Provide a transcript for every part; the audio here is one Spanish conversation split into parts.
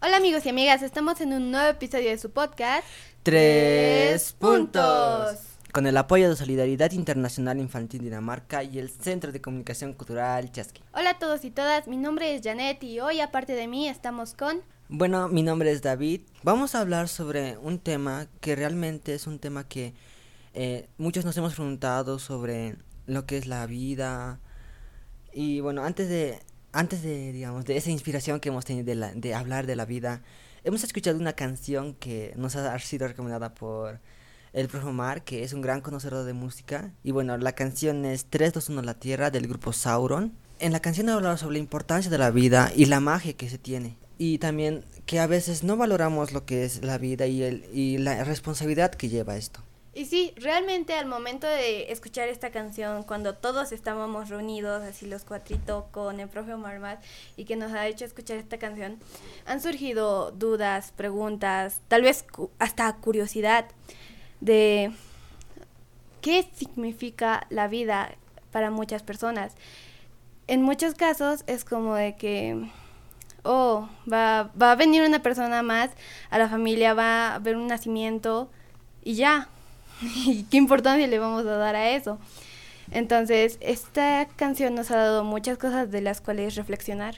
Hola amigos y amigas, estamos en un nuevo episodio de su podcast. Tres puntos. Con el apoyo de Solidaridad Internacional Infantil Dinamarca y el Centro de Comunicación Cultural Chasqui. Hola a todos y todas, mi nombre es Janet y hoy aparte de mí estamos con... Bueno, mi nombre es David. Vamos a hablar sobre un tema que realmente es un tema que eh, muchos nos hemos preguntado sobre lo que es la vida. Y bueno, antes de, antes de, digamos, de esa inspiración que hemos tenido de, la, hablar de la vida, hemos escuchado una canción que nos ha sido recomendada por el profe Omar, que es un gran conocedor de música. Y bueno, la canción es 321 La Tierra del grupo Sauron. En la canción habla sobre la importancia de la vida y la magia que se tiene y también que a veces no valoramos lo que es la vida y, el, y la responsabilidad que lleva esto. Y sí, realmente al momento de escuchar esta canción, cuando todos estábamos reunidos, así los cuatritos con el profe Omar y que nos ha hecho escuchar esta canción, han surgido dudas, preguntas, tal vez hasta curiosidad de qué significa la vida para muchas personas. En muchos casos es como de que oh, va, va a venir una persona más a la familia, va a haber un nacimiento y ya. ¿Y qué importancia le vamos a dar a eso? Entonces, esta canción nos ha dado muchas cosas de las cuales reflexionar.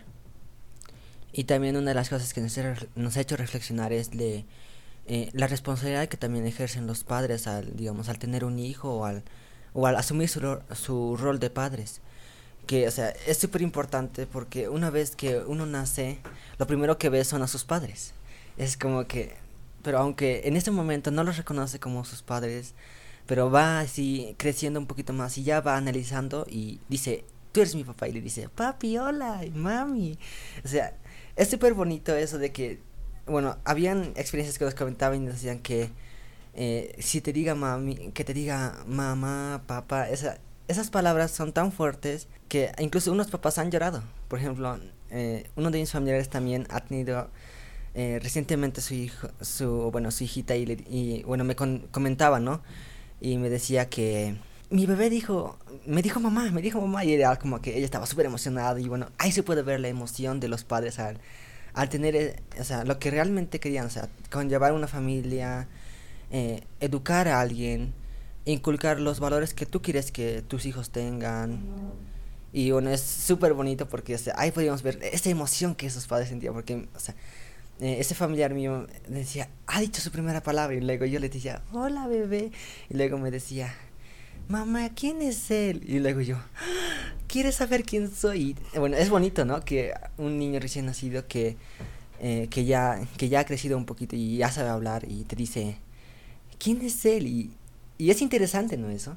Y también una de las cosas que nos, ha hecho reflexionar es de eh, la responsabilidad que también ejercen los padres al, digamos, al tener un hijo o al, o al asumir su, su rol de padres que, o sea, es súper importante porque una vez que uno nace, lo primero que ve son a sus padres. Es como que, pero aunque en ese momento no los reconoce como sus padres, pero va así creciendo un poquito más y ya va analizando y dice, tú eres mi papá y le dice, papi, hola, mami. O sea, es súper bonito eso de que, bueno, habían experiencias que nos comentaban y nos decían que eh, si te diga mami, que te diga mamá, papá, esa, esas palabras son tan fuertes que incluso unos papás han llorado. Por ejemplo, eh, uno de mis familiares también ha tenido eh, recientemente su hijo, su, bueno, su hijita y, bueno, me comentaba, ¿no? Y me decía que mi bebé dijo, me dijo mamá, me dijo mamá y era como que ella estaba súper emocionada y bueno, ahí se puede ver la emoción de los padres al, al tener, eh, o sea, lo que realmente querían, o sea, conllevar una familia, educar a alguien, inculcar los valores que tú quieres que tus hijos tengan. Y bueno, es súper bonito porque ahí podíamos ver esa emoción que esos padres sentían. Porque, o sea, eh, ese familiar mío decía, ha dicho su primera palabra. Y luego yo le decía, hola bebé. Y luego me decía, mamá, ¿quién es él? Y luego yo, ¿quieres saber quién soy? bueno, es bonito, ¿no? Que un niño recién nacido que, eh, que, ya, que ya ha crecido un poquito y ya sabe hablar y te dice, ¿quién es él? Y y es interesante, ¿no? Eso.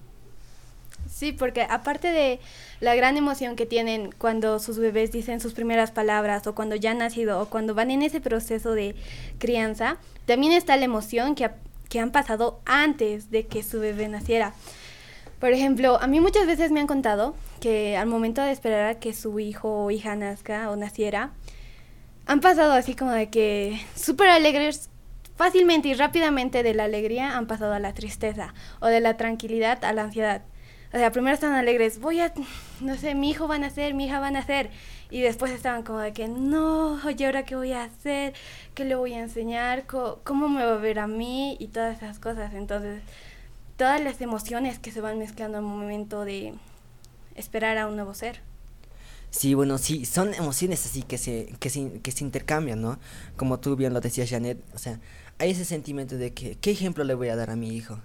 Sí, porque aparte de la gran emoción que tienen cuando sus bebés dicen sus primeras palabras o cuando ya han nacido o cuando van en ese proceso de crianza, también está la emoción que, que han pasado antes de que su bebé naciera. Por ejemplo, a mí muchas veces me han contado que al momento de esperar a que su hijo o hija nazca o naciera, han pasado así como de que súper alegres Fácilmente y rápidamente de la alegría han pasado a la tristeza o de la tranquilidad a la ansiedad. O sea, primero están alegres, voy a, no sé, mi hijo va a nacer, mi hija va a nacer. Y después estaban como de que, no, ¿y ahora qué voy a hacer? ¿Qué le voy a enseñar? ¿Cómo, me va a ver a mí? Y todas esas cosas. Entonces, todas las emociones que se van mezclando al momento de esperar a un nuevo ser. Sí, bueno, sí, son emociones así que se, que se, que se intercambian, ¿no? Como tú bien lo decías, Janet, o sea, hay ese sentimiento de que, ¿qué ejemplo le voy a dar a mi hijo?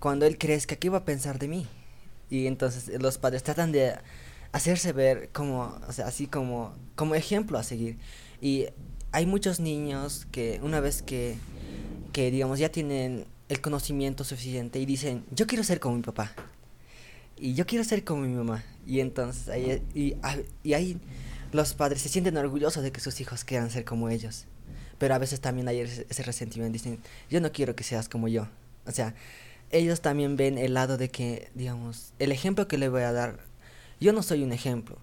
Cuando él crezca, ¿qué va a pensar de mí? Y entonces los padres tratan de hacerse ver como, o sea, así como, como ejemplo a seguir. Y hay muchos niños que una vez que, que, digamos, ya tienen el conocimiento suficiente y dicen, yo quiero ser como mi papá. Y yo quiero ser como mi mamá. Y entonces ahí, y, y ahí los padres se sienten orgullosos de que sus hijos quieran ser como ellos pero a veces también hay ese, resentimiento, dicen, yo no quiero que seas como yo. O sea, ellos también ven el lado de que, digamos, el ejemplo que le voy a dar, yo no soy un ejemplo.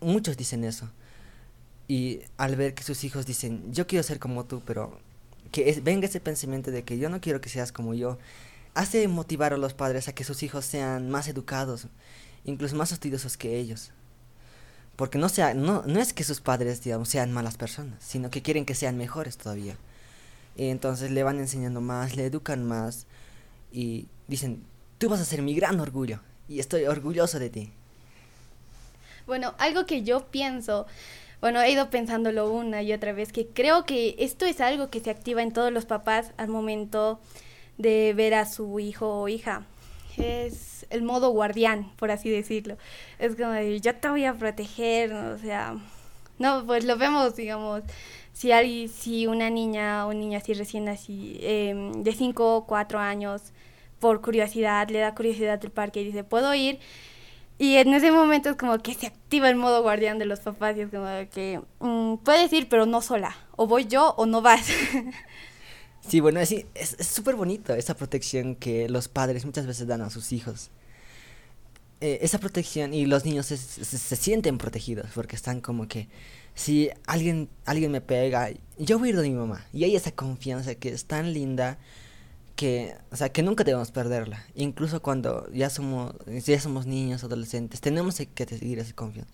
Muchos dicen eso. Y al ver que sus hijos dicen, yo quiero ser como tú, pero que venga ese pensamiento de que yo no quiero que seas como yo, hace motivar a los padres a que sus hijos sean más educados, incluso más estudiosos que ellos. porque no, sea, no, no es que sus padres, digamos, sean malas personas, sino que quieren que sean mejores todavía. Y entonces le van enseñando más, le educan más y dicen, tú vas a ser mi gran orgullo y estoy orgulloso de ti. Bueno, algo que yo pienso, bueno, he ido pensándolo una y otra vez, que creo que esto es algo que se activa en todos los papás al momento de ver a su hijo o hija. Es el modo guardián, por así decirlo. Es como de, yo te voy a proteger, o sea, no, pues lo vemos, digamos, si alguien, si una niña o un niño así recién así, em, de 5 o 4 años, por curiosidad, le da curiosidad del parque y dice, ¿puedo ir? Y en ese momento es como que se activa el modo guardián de los papás y es como que mm, puedes ir, pero no sola. O voy yo o no vas. Sí, bueno, es súper bonito esa protección que los padres muchas veces dan a sus hijos. Eh, esa protección y los niños se, sienten protegidos porque están como que si alguien, alguien me pega, yo voy a ir de mi mamá. Y hay esa confianza que es tan linda que, o sea, que nunca debemos perderla. Incluso cuando ya somos, ya somos niños, adolescentes, tenemos que seguir esa confianza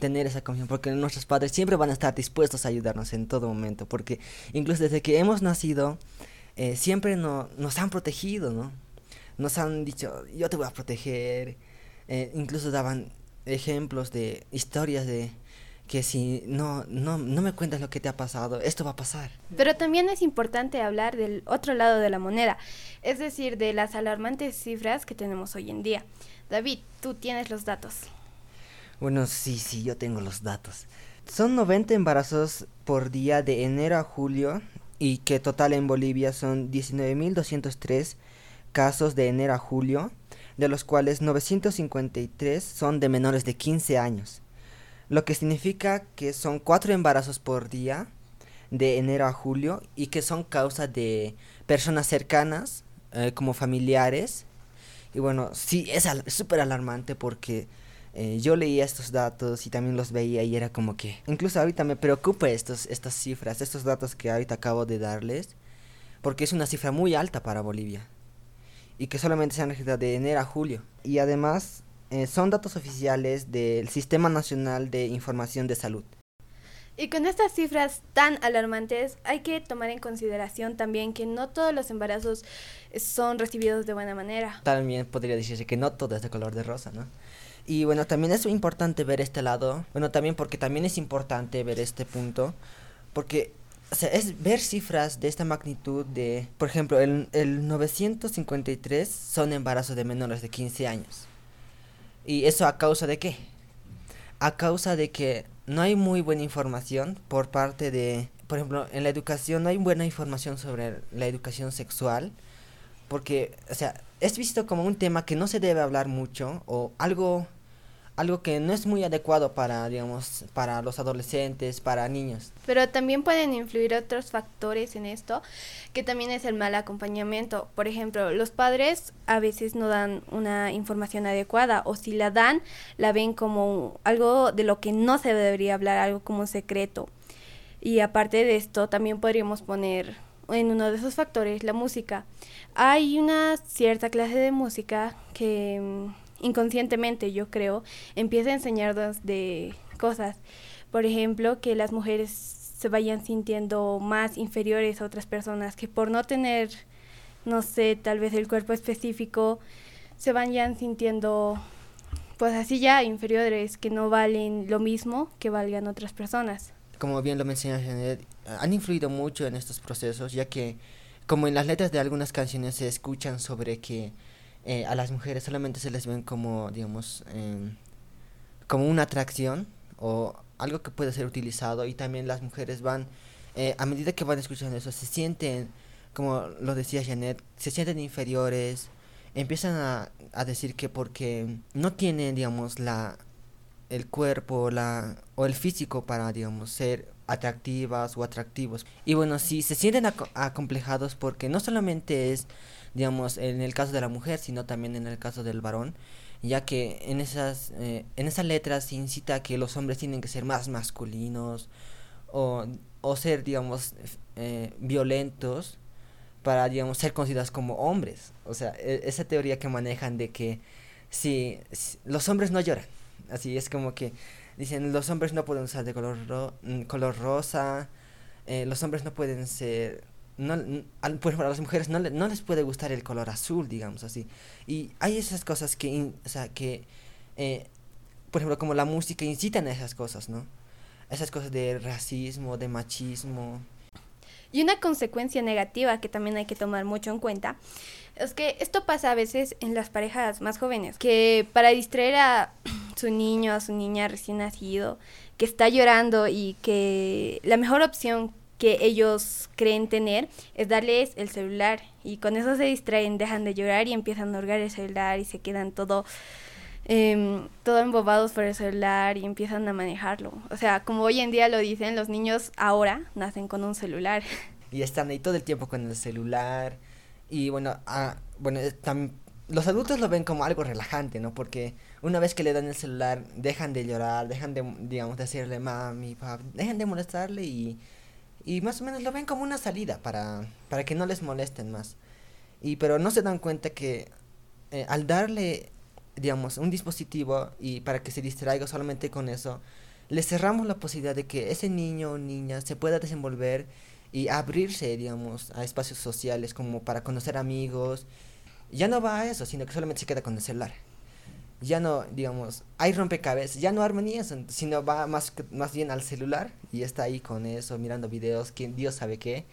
tener esa confianza, porque nuestros padres siempre van a estar dispuestos a ayudarnos en todo momento, porque incluso desde que hemos nacido, eh, siempre no, nos han protegido, ¿no? Nos han dicho, yo te voy a proteger, eh, incluso daban ejemplos de historias de que si no, no, no me cuentas lo que te ha pasado, esto va a pasar. Pero también es importante hablar del otro lado de la moneda, es decir, de las alarmantes cifras que tenemos hoy en día. David, tú tienes los datos. Bueno, sí, sí, yo tengo los datos. Son 90 embarazos por día de enero a julio y que total en Bolivia son 19.203 casos de enero a julio, de los cuales 953 son de menores de 15 años, lo que significa que son 4 embarazos por día de enero a julio y que son causa de personas cercanas eh, como familiares. Y bueno, sí, es súper alarmante porque eh, yo leía estos datos y también los veía y era como que incluso ahorita me preocupa estos, estas cifras, estos datos que ahorita acabo de darles, porque es una cifra muy alta para Bolivia y que solamente se han registrado de enero a julio. Y además eh, son datos oficiales del Sistema Nacional de Información de Salud. Y con estas cifras tan alarmantes hay que tomar en consideración también que no todos los embarazos son recibidos de buena manera. También podría decirse que no todo es de color de rosa, ¿no? Y bueno, también es importante ver este lado. Bueno, también porque también es importante ver este punto. Porque o sea, es ver cifras de esta magnitud de, por ejemplo, el, el 953 son embarazos de menores de 15 años. ¿Y eso a causa de qué? A causa de que no hay muy buena información por parte de, por ejemplo, en la educación no hay buena información sobre la educación sexual. Porque, o sea, es visto como un tema que no se debe hablar mucho o algo algo que no es muy adecuado para, digamos, para los adolescentes, para niños. Pero también pueden influir otros factores en esto, que también es el mal acompañamiento. Por ejemplo, los padres a veces no dan una información adecuada o si la dan, la ven como algo de lo que no se debería hablar, algo como secreto. Y aparte de esto, también podríamos poner en uno de esos factores la música. Hay una cierta clase de música que inconscientemente, yo creo, empieza a enseñarnos de cosas. Por ejemplo, que las mujeres se vayan sintiendo más inferiores a otras personas, que por no tener, no sé, tal vez el cuerpo específico, se vayan sintiendo, pues así ya, inferiores, que no valen lo mismo que valgan otras personas. Como bien lo menciona Janet, han influido mucho en estos procesos, ya que como en las letras de algunas canciones se escuchan sobre que eh, a las mujeres solamente se les ven como, digamos, em, como una atracción o algo que puede ser utilizado y también las mujeres van, eh, a medida que van escuchando eso, se sienten, como lo decía Janet, se sienten inferiores, empiezan a, a decir que porque no tienen, digamos, la el cuerpo la, o el físico para, digamos, ser atractivas o atractivos. Y bueno, si se sienten acomplejados porque no solamente es digamos, en el caso de la mujer, sino también en el caso del varón, ya que en esas, eh, en esas letras se incita a que los hombres tienen que ser más masculinos o, o ser, digamos, eh, violentos para, digamos, ser considerados como hombres. O sea, e, esa teoría que manejan de que si, los hombres no lloran, así es como que dicen los hombres no pueden usar de color, mm, color rosa, eh, los hombres no pueden ser no, por ejemplo, a las mujeres no, no les puede gustar el color azul, digamos así. Y hay esas cosas que, o sea, que eh, por ejemplo, como la música incitan a esas cosas, ¿no? Esas cosas de racismo, de machismo. Y una consecuencia negativa que también hay que tomar mucho en cuenta es que esto pasa a veces en las parejas más jóvenes, que para distraer a su niño, a su niña recién nacido, que está llorando y que la mejor opción que ellos creen tener es darles el celular y con eso se distraen, dejan de llorar y empiezan a hurgar el celular y se quedan todo eh, todo embobados por el celular y empiezan a manejarlo. O sea, como hoy en día lo dicen, los niños ahora nacen con un celular. Y están ahí todo el tiempo con el celular. Y bueno, ah, bueno eh, los adultos lo ven como algo relajante, ¿no? Porque una vez que le dan el celular, dejan de llorar, dejan de, digamos, decirle mami, papá, dejan de molestarle y, y más o menos lo ven como una salida para, para que no les molesten más. Y pero no se dan cuenta que eh, al darle digamos, un dispositivo y para que se distraiga solamente con eso, le cerramos la posibilidad de que ese niño o niña se pueda desenvolver y abrirse, digamos, a espacios sociales como para conocer amigos. Ya no va a eso, sino que solamente se queda con el celular. Ya no, digamos, hay rompecabezas, ya no armonías, sino va más, más bien al celular y está ahí con eso, mirando videos, que Dios sabe qué.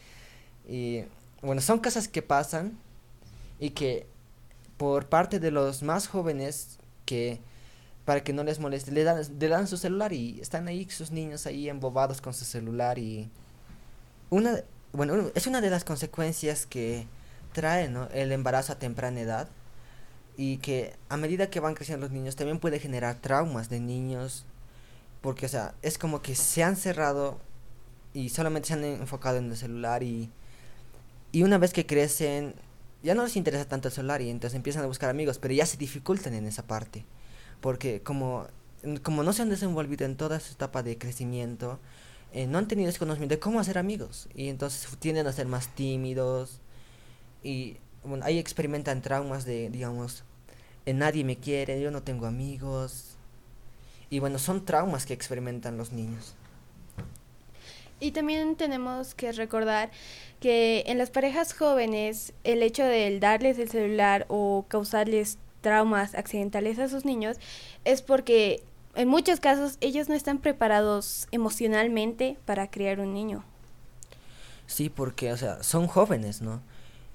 Y bueno, son cosas que pasan y que por parte de los más jóvenes que para que no les moleste le dan, le dan su celular y están ahí sus niños ahí embobados con su celular y una bueno es una de las consecuencias que trae ¿no? el embarazo a temprana edad y que a medida que van creciendo los niños también puede generar traumas de niños porque o sea es como que se han cerrado y solamente se han enfocado en el celular y y una vez que crecen ya no les interesa tanto el celular y entonces empiezan a buscar amigos, pero ya se dificultan en esa parte. Porque como, como no se han desenvolvido en toda esa etapa de crecimiento, eh, no han tenido ese conocimiento de cómo hacer amigos. Y entonces tienden a ser más tímidos. Y bueno, ahí experimentan traumas de, digamos, nadie me quiere, yo no tengo amigos. Y bueno, son traumas que experimentan los niños. Y también tenemos que recordar que en las parejas jóvenes el hecho de darles el celular o causarles traumas accidentales a sus niños es porque en muchos casos ellos no están preparados emocionalmente para criar un niño. Sí, porque, o sea, son jóvenes, ¿no?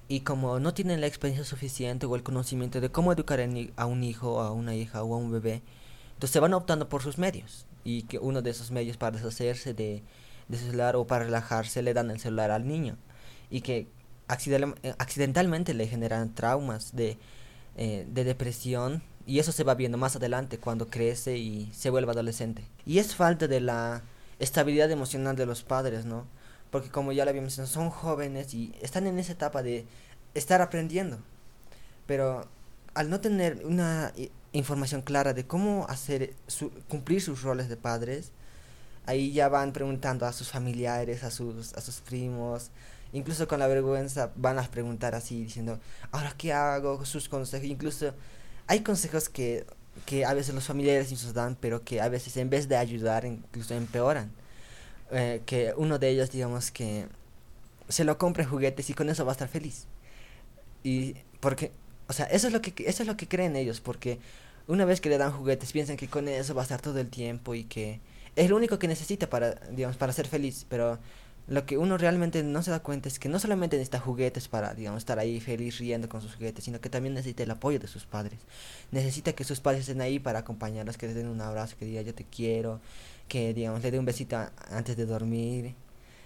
Y como no tienen la experiencia suficiente o el conocimiento de cómo educar a un hijo, a una hija o a un bebé, entonces se van optando por sus medios. Y que uno de esos medios para deshacerse de, de celular o para relajarse le dan el celular al niño y que eh, accidentalmente le generan traumas de, eh, de depresión y eso se va viendo más adelante cuando crece y se vuelve adolescente. Y es falta de la estabilidad emocional de los padres, ¿no? Porque como ya lo habíamos mencionado, son jóvenes y están en esa etapa de estar aprendiendo. Pero al no tener una información clara de cómo hacer su, cumplir sus roles de padres, ahí ya van preguntando a sus familiares, a sus, a sus primos, incluso con la vergüenza van a preguntar así, diciendo, ahora qué hago, sus consejos, incluso hay consejos que, que a veces los familiares nos dan, pero que a veces en vez de ayudar, incluso empeoran. Eh, que uno de ellos, digamos que se lo compre juguetes y con eso va a estar feliz. Y porque, o sea, eso es lo que, eso es lo que creen ellos, porque una vez que le dan juguetes piensan que con eso va a estar todo el tiempo y que es lo único que necesita para, digamos, para ser feliz, pero lo que uno realmente no se da cuenta es que no solamente necesita juguetes para, digamos, estar ahí feliz riendo con sus juguetes, sino que también necesita el apoyo de sus padres. Necesita que sus padres estén ahí para acompañarlos, que le den un abrazo, que diga yo te quiero, que, digamos, le dé un besito antes de dormir,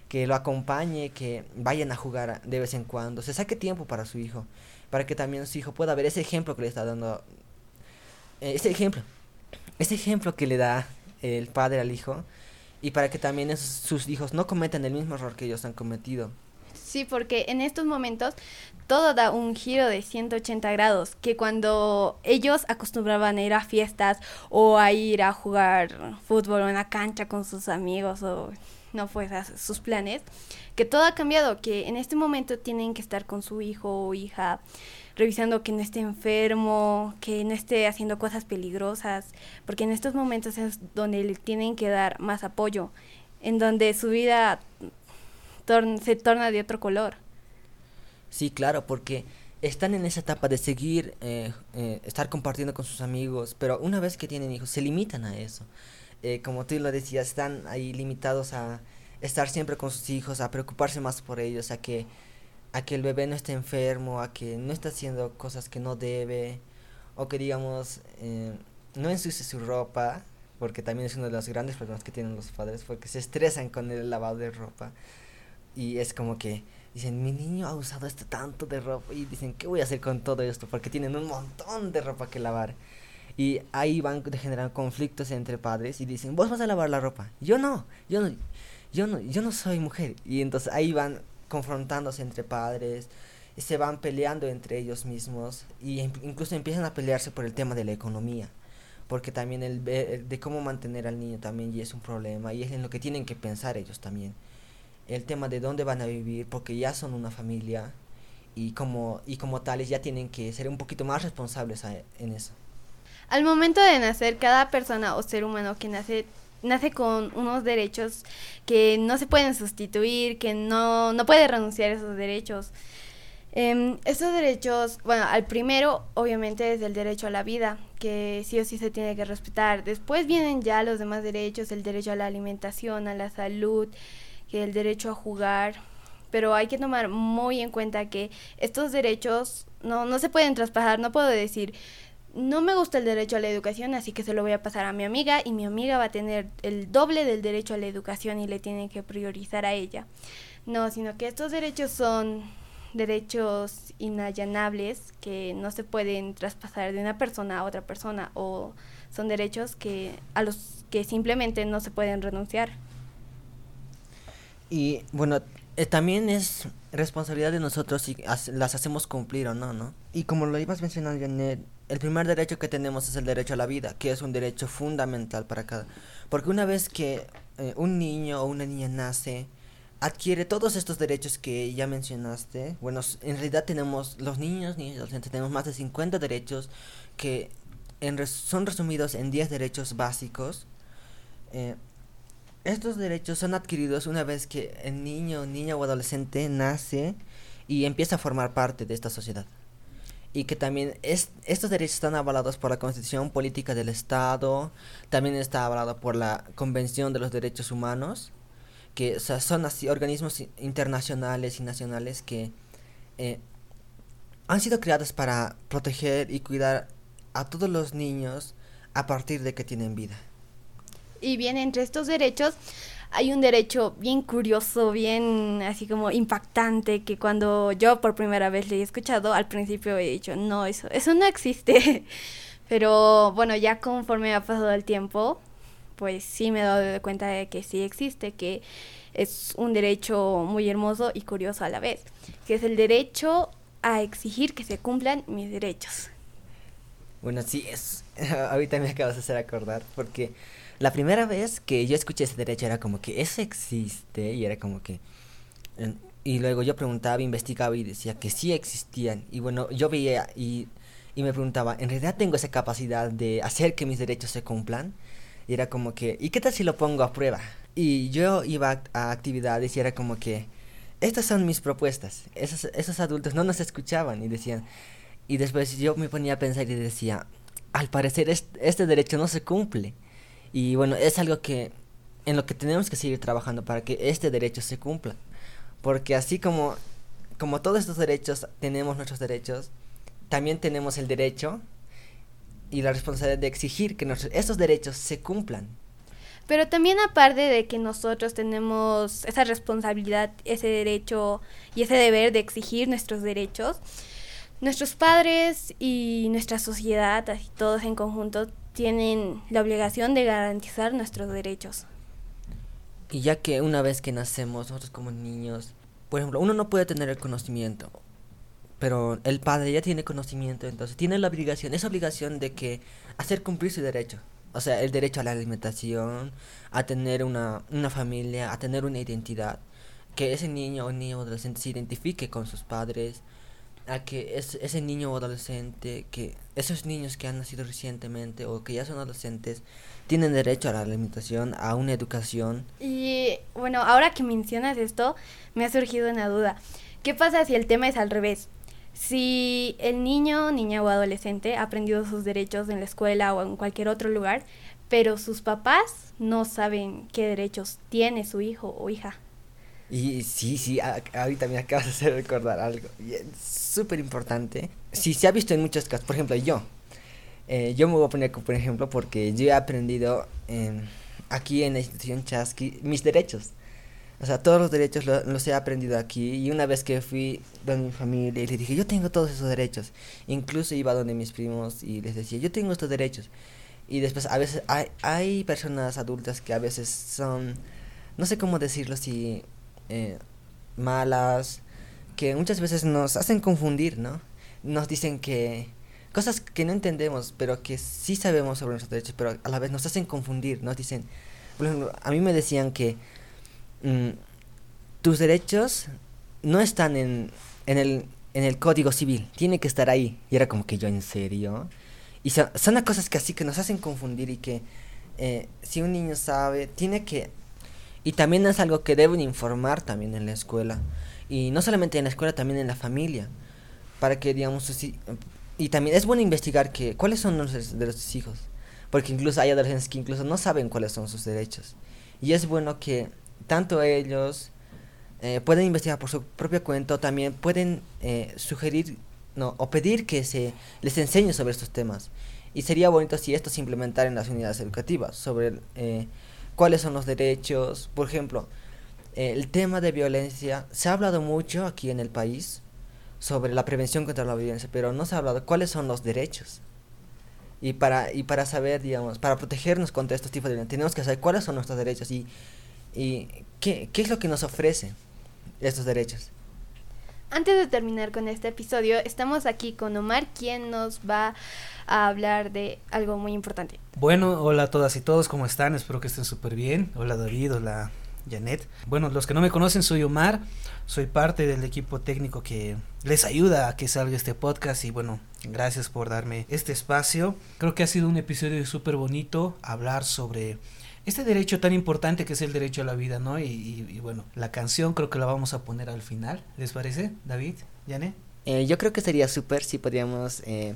que lo acompañe, que vayan a jugar de vez en cuando, se saque tiempo para su hijo, para que también su hijo pueda ver ese ejemplo que le está dando, eh, ese ejemplo, ese ejemplo que le da el padre al hijo y para que también sus hijos no cometan el mismo error que ellos han cometido. Sí, porque en estos momentos todo da un giro de 180 grados, que cuando ellos acostumbraban a ir a fiestas o a ir a jugar fútbol en la cancha con sus amigos o no fue sus planes, que todo ha cambiado, que en este momento tienen que estar con su hijo o hija, revisando que no esté enfermo, que no esté haciendo cosas peligrosas, porque en estos momentos es donde le tienen que dar más apoyo, en donde su vida se torna de otro color. Sí, claro, porque están en esa etapa de seguir, eh, eh, estar compartiendo con sus amigos, pero una vez que tienen hijos, se limitan a eso. Eh, como tú lo decías, están ahí limitados a estar siempre con sus hijos, a preocuparse más por ellos, a que a que el bebé no esté enfermo, a que no esté haciendo cosas que no debe, o que digamos, eh, no ensucie su ropa, porque también es uno de los grandes problemas que tienen los padres, porque se estresan con el lavado de ropa. Y es como que dicen, mi niño ha usado esto tanto de ropa, y dicen, ¿qué voy a hacer con todo esto? Porque tienen un montón de ropa que lavar. Y ahí van generando conflictos entre padres y dicen, vos vas a lavar la ropa. Yo no, yo no, yo no, yo no soy mujer. Y entonces ahí van confrontándose entre padres, se van peleando entre ellos mismos y incluso empiezan a pelearse por el tema de la economía, porque también el, de cómo mantener al niño también y es un problema y es en lo que tienen que pensar ellos también. El tema de dónde van a vivir, porque ya son una familia y como, y como tales ya tienen que ser un poquito más responsables en eso. Al momento de nacer, cada persona o ser humano que nace nace con unos derechos que no se pueden sustituir, que no, no puede renunciar a esos derechos. Eh, estos derechos, bueno, al primero obviamente es el derecho a la vida, que sí o sí se tiene que respetar. Después vienen ya los demás derechos, el derecho a la alimentación, a la salud, que el derecho a jugar. Pero hay que tomar muy en cuenta que estos derechos no, no se pueden traspasar, no puedo decir, no me gusta el derecho a la educación, así que se lo voy a pasar a mi amiga y mi amiga va a tener el doble del derecho a la educación y le tiene que priorizar a ella. No, sino que estos derechos son derechos inallanables que no se pueden traspasar de una persona a otra persona o son derechos que a los que simplemente no se pueden renunciar. Y bueno, eh, también es responsabilidad de nosotros si las hacemos cumplir o no, ¿no? Y como lo ibas mencionando, Janet, el primer derecho que tenemos es el derecho a la vida, que es un derecho fundamental para cada. Porque una vez que eh, un niño o una niña nace, adquiere todos estos derechos que ya mencionaste. Bueno, en realidad tenemos los niños, niños y adolescentes, tenemos más de 50 derechos que en son resumidos en 10 derechos básicos. Eh, estos derechos son adquiridos una vez que el niño, niña o adolescente nace y empieza a formar parte de esta sociedad y que también es, estos derechos están avalados por la Constitución Política del Estado, también está avalado por la Convención de los Derechos Humanos, que son así organismos internacionales y nacionales que eh, han sido creados para proteger y cuidar a todos los niños a partir de que tienen vida. Y bien, entre estos derechos hay un derecho bien curioso, bien así como impactante, que cuando yo por primera vez le he escuchado, al principio he dicho, no, eso, eso no existe. Pero bueno, ya conforme ha pasado el tiempo, pues sí me he dado cuenta de que sí existe, que es un derecho muy hermoso y curioso a la vez, que es el derecho a exigir que se cumplan mis derechos. Bueno, sí, es. Ahorita me acabas de hacer acordar, porque la primera vez que yo escuché ese derecho era como que eso existe y era como que... Y luego yo preguntaba, investigaba y decía que sí existían. Y bueno, yo veía y, y me preguntaba, ¿en realidad tengo esa capacidad de hacer que mis derechos se cumplan? Y era como que, ¿y qué tal si lo pongo a prueba? Y yo iba a, actividades y era como que, estas son mis propuestas. Esos, esos adultos no nos escuchaban y decían, y después yo me ponía a pensar y decía, al parecer este derecho no se cumple. Y bueno, es algo que en lo que tenemos que seguir trabajando para que este derecho se cumpla. Porque así como, como todos estos derechos tenemos nuestros derechos, también tenemos el derecho y la responsabilidad de exigir que nuestros, estos derechos se cumplan. Pero también aparte de que nosotros tenemos esa responsabilidad, ese derecho y ese deber de exigir nuestros derechos, nuestros padres y nuestra sociedad, así todos en conjunto, tienen la obligación de garantizar nuestros derechos. Y ya que una vez que nacemos, nosotros como niños, por ejemplo, uno no puede tener el conocimiento, pero el padre ya tiene conocimiento, entonces tiene la obligación, esa obligación de que hacer cumplir su derecho. o sea, el derecho a la alimentación, a tener una, una familia, a tener una identidad, que ese niño o niño adolescente se identifique con sus padres, a que ese niño o adolescente, que esos niños que han nacido recientemente o que ya son adolescentes, tienen derecho a la alimentación, a una educación. Y bueno, ahora que mencionas esto, me ha surgido una duda. ¿Qué pasa si el tema es al revés? Si el niño, niña o adolescente ha aprendido sus derechos en la escuela o en cualquier otro lugar, pero sus papás no saben qué derechos tiene su hijo o hija. Y sí, sí, ahorita me acabas de hacer recordar algo. Súper importante. Sí, se ha visto en muchos casos. Por ejemplo, yo. Eh, yo me voy a poner por ejemplo porque yo he aprendido aquí en la institución Chasqui mis derechos. O sea, todos los derechos los he aprendido aquí. Y una vez que fui donde mi familia y les dije, yo tengo todos esos derechos. Incluso iba donde mis primos y les decía, yo tengo estos derechos. Y después a veces hay, hay personas adultas que a veces son, no sé cómo decirlo, si eh, malas, que muchas veces nos hacen confundir, ¿no? Nos dicen que cosas que no entendemos, pero que sí sabemos sobre nuestros derechos, pero a la vez nos hacen confundir, nos dicen, a mí me decían que mm, tus derechos no están en, en, el, en el código civil, tiene que estar ahí. Y era como que yo, ¿en serio? Y son, son cosas que así que nos hacen confundir y que eh, si un niño sabe, tiene que y también es algo que deben informar también en la escuela. Y no solamente en la escuela, también en la familia. Para que, digamos, y también es bueno investigar que cuáles son los de los hijos. Porque incluso hay adolescentes que incluso no saben cuáles son sus derechos. Y es bueno que tanto ellos eh, pueden investigar por su propio cuento, también pueden eh, sugerir o pedir que se les enseñe sobre estos temas. Y sería bonito si esto se implementara en las unidades educativas, sobre eh, cuáles son los derechos. Por ejemplo, el tema de violencia, se ha hablado mucho aquí en el país sobre la prevención contra la violencia, pero no se ha hablado cuáles son los derechos. Y para, y para saber, digamos, para protegernos contra estos tipos de violencia, tenemos que saber cuáles son nuestros derechos y, y qué, qué es lo que nos ofrecen estos derechos. Antes de terminar con este episodio, estamos aquí con Omar, quien nos va a hablar de algo muy importante. Bueno, hola a todas y todos, ¿cómo están? Espero que estén súper bien. Hola David, hola Janet. Bueno, los que no me conocen, soy Omar, soy parte del equipo técnico que les ayuda a que salga este podcast y bueno, gracias por darme este espacio. Creo que ha sido un episodio súper bonito hablar sobre este derecho tan importante que es el derecho a la vida, ¿no? Y, bueno, la canción creo que la vamos a poner al final, ¿les parece, David, Yane? Eh, yo creo que sería súper si podríamos eh,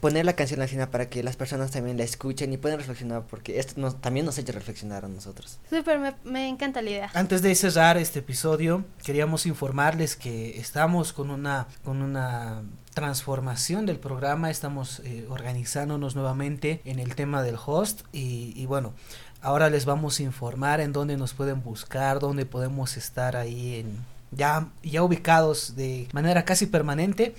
poner la canción al final para que las personas también la escuchen y puedan reflexionar, porque esto nos, también nos ha hecho reflexionar a nosotros. Súper, me, me, encanta la idea. Antes de cerrar este episodio, queríamos informarles que estamos con una, con una transformación del programa, estamos eh, organizándonos nuevamente en el tema del host y, y bueno, Ahora les vamos a informar en dónde nos pueden buscar, dónde podemos estar ahí en, ya, ya ubicados de manera casi permanente.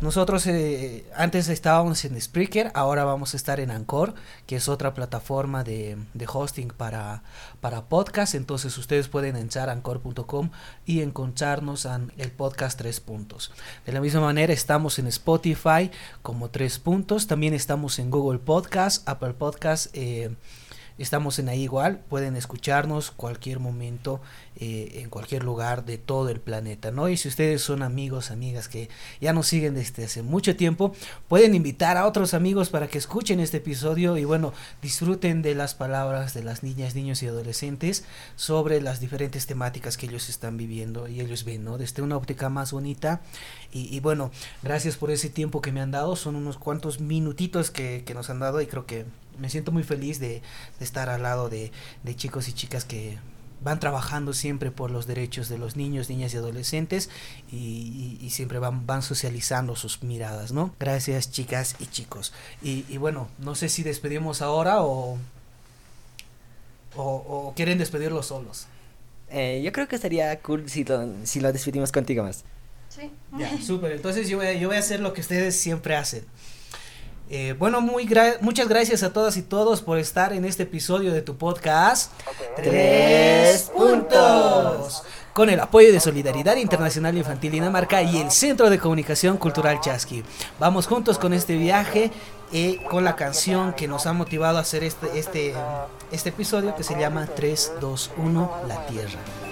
Nosotros eh, antes estábamos en Spreaker, ahora vamos a estar en Anchor, que es otra plataforma de, hosting para, para. Entonces ustedes pueden entrar a anchor.com y encontrarnos en el podcast Tres Puntos. De la misma manera estamos en Spotify como Tres Puntos. También estamos en Google Podcast, Apple Podcast. Eh, Estamos en ahí igual, pueden escucharnos cualquier momento, eh, en cualquier lugar de todo el planeta, ¿no? Y si ustedes son amigos, amigas que ya nos siguen desde hace mucho tiempo, pueden invitar a otros amigos para que escuchen este episodio y bueno, disfruten de las palabras de las niñas, niños y adolescentes sobre las diferentes temáticas que ellos están viviendo y ellos ven, ¿no? Desde una óptica más bonita. Y, bueno, gracias por ese tiempo que me han dado, son unos cuantos minutitos que, que nos han dado y creo que me siento muy feliz de, estar al lado de, chicos y chicas que van trabajando siempre por los derechos de los niños, niñas y adolescentes y, siempre van, van socializando sus miradas, ¿no? Gracias chicas y chicos. Y, bueno, no sé si despedimos ahora o, o, quieren despedirlos solos. Eh, yo creo que sería cool si lo, si lo despedimos contigo más. Sí. Ya, súper. Entonces yo voy, yo voy a hacer lo que ustedes siempre hacen. Eh, bueno, muy muchas gracias a todas y todos por estar en este episodio de tu podcast. Tres puntos. Con el apoyo de Solidaridad Internacional Infantil Dinamarca y el Centro de Comunicación Cultural Chasqui. Vamos juntos con este viaje y con la canción que nos ha motivado a hacer este, este, este episodio que se llama 3, 2, 1, La Tierra.